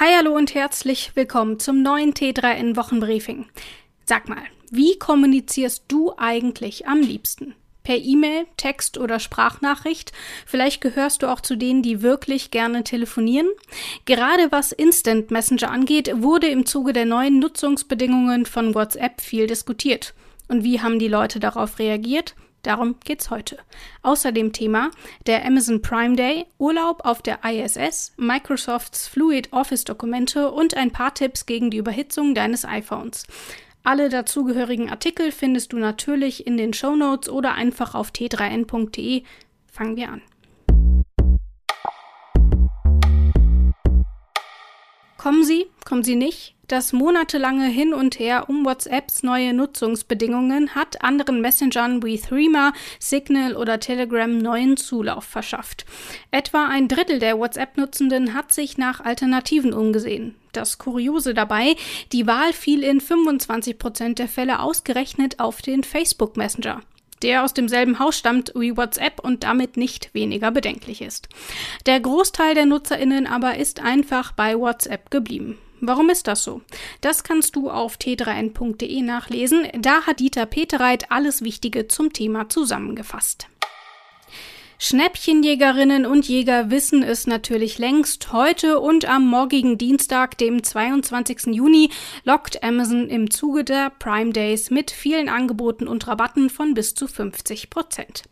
Hi, hallo und herzlich willkommen zum neuen T3N Wochenbriefing. Sag mal, wie kommunizierst du eigentlich am liebsten? Per E-Mail, Text oder Sprachnachricht? Vielleicht gehörst du auch zu denen, die wirklich gerne telefonieren? Gerade was Instant Messenger angeht, wurde im Zuge der neuen Nutzungsbedingungen von WhatsApp viel diskutiert. Und wie haben die Leute darauf reagiert? Darum geht's heute. Außerdem Thema der Amazon Prime Day, Urlaub auf der ISS, Microsofts Fluid Office Dokumente und ein paar Tipps gegen die Überhitzung deines iPhones. Alle dazugehörigen Artikel findest du natürlich in den Show Notes oder einfach auf t3n.de. Fangen wir an. Kommen Sie, kommen Sie nicht? Das monatelange Hin und Her um WhatsApps neue Nutzungsbedingungen hat anderen Messengern wie Threema, Signal oder Telegram neuen Zulauf verschafft. Etwa ein Drittel der WhatsApp-Nutzenden hat sich nach Alternativen umgesehen. Das Kuriose dabei, die Wahl fiel in 25 Prozent der Fälle ausgerechnet auf den Facebook Messenger der aus demselben Haus stammt wie WhatsApp und damit nicht weniger bedenklich ist. Der Großteil der Nutzerinnen aber ist einfach bei WhatsApp geblieben. Warum ist das so? Das kannst du auf t3n.de nachlesen. Da hat Dieter Petereit alles Wichtige zum Thema zusammengefasst. Schnäppchenjägerinnen und Jäger wissen es natürlich längst. Heute und am morgigen Dienstag, dem 22. Juni, lockt Amazon im Zuge der Prime Days mit vielen Angeboten und Rabatten von bis zu 50 Prozent.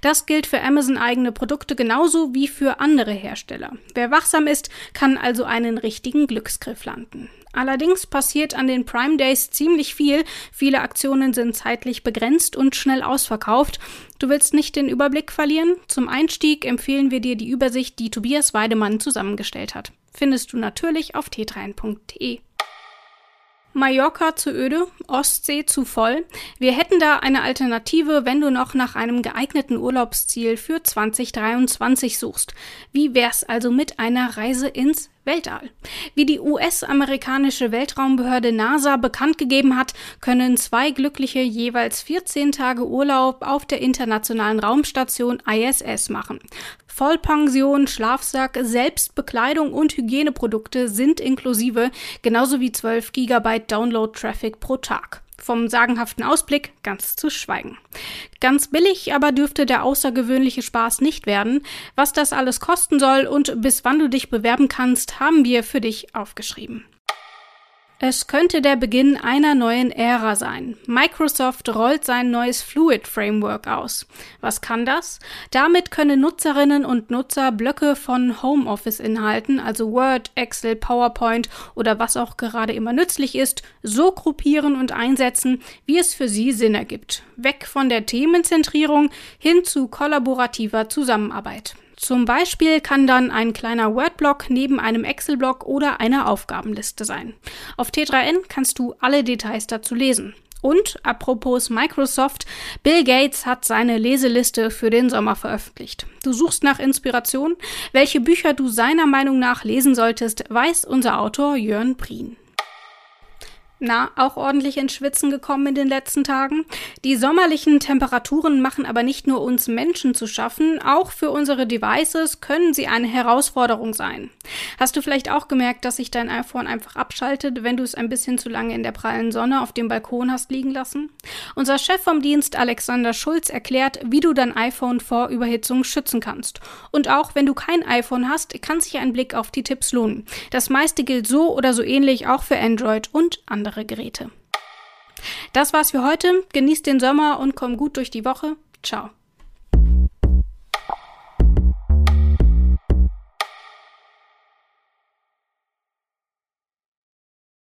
Das gilt für Amazon eigene Produkte genauso wie für andere Hersteller. Wer wachsam ist, kann also einen richtigen Glücksgriff landen. Allerdings passiert an den Prime Days ziemlich viel. Viele Aktionen sind zeitlich begrenzt und schnell ausverkauft. Du willst nicht den Überblick verlieren? Zum Einstieg empfehlen wir dir die Übersicht, die Tobias Weidemann zusammengestellt hat. Findest du natürlich auf t3n.de. Mallorca zu öde, Ostsee zu voll. Wir hätten da eine Alternative, wenn du noch nach einem geeigneten Urlaubsziel für 2023 suchst. Wie wär's also mit einer Reise ins Weltall. Wie die US-amerikanische Weltraumbehörde NASA bekannt gegeben hat, können zwei Glückliche jeweils 14 Tage Urlaub auf der internationalen Raumstation ISS machen. Vollpension, Schlafsack, Selbstbekleidung und Hygieneprodukte sind inklusive, genauso wie 12 GB Download-Traffic pro Tag. Vom sagenhaften Ausblick ganz zu schweigen. Ganz billig aber dürfte der außergewöhnliche Spaß nicht werden. Was das alles kosten soll und bis wann du dich bewerben kannst, haben wir für dich aufgeschrieben. Es könnte der Beginn einer neuen Ära sein. Microsoft rollt sein neues Fluid Framework aus. Was kann das? Damit können Nutzerinnen und Nutzer Blöcke von Homeoffice-Inhalten, also Word, Excel, PowerPoint oder was auch gerade immer nützlich ist, so gruppieren und einsetzen, wie es für sie Sinn ergibt. Weg von der Themenzentrierung hin zu kollaborativer Zusammenarbeit. Zum Beispiel kann dann ein kleiner Word-Block neben einem Excel-Block oder einer Aufgabenliste sein. Auf T3N kannst du alle Details dazu lesen. Und apropos Microsoft, Bill Gates hat seine Leseliste für den Sommer veröffentlicht. Du suchst nach Inspiration? Welche Bücher du seiner Meinung nach lesen solltest, weiß unser Autor Jörn Prien. Na, auch ordentlich ins Schwitzen gekommen in den letzten Tagen. Die sommerlichen Temperaturen machen aber nicht nur uns Menschen zu schaffen, auch für unsere Devices können sie eine Herausforderung sein. Hast du vielleicht auch gemerkt, dass sich dein iPhone einfach abschaltet, wenn du es ein bisschen zu lange in der prallen Sonne auf dem Balkon hast liegen lassen? Unser Chef vom Dienst Alexander Schulz erklärt, wie du dein iPhone vor Überhitzung schützen kannst. Und auch wenn du kein iPhone hast, kann sich ein Blick auf die Tipps lohnen. Das meiste gilt so oder so ähnlich auch für Android und andere andere Geräte. Das war's für heute. Genießt den Sommer und komm gut durch die Woche. Ciao.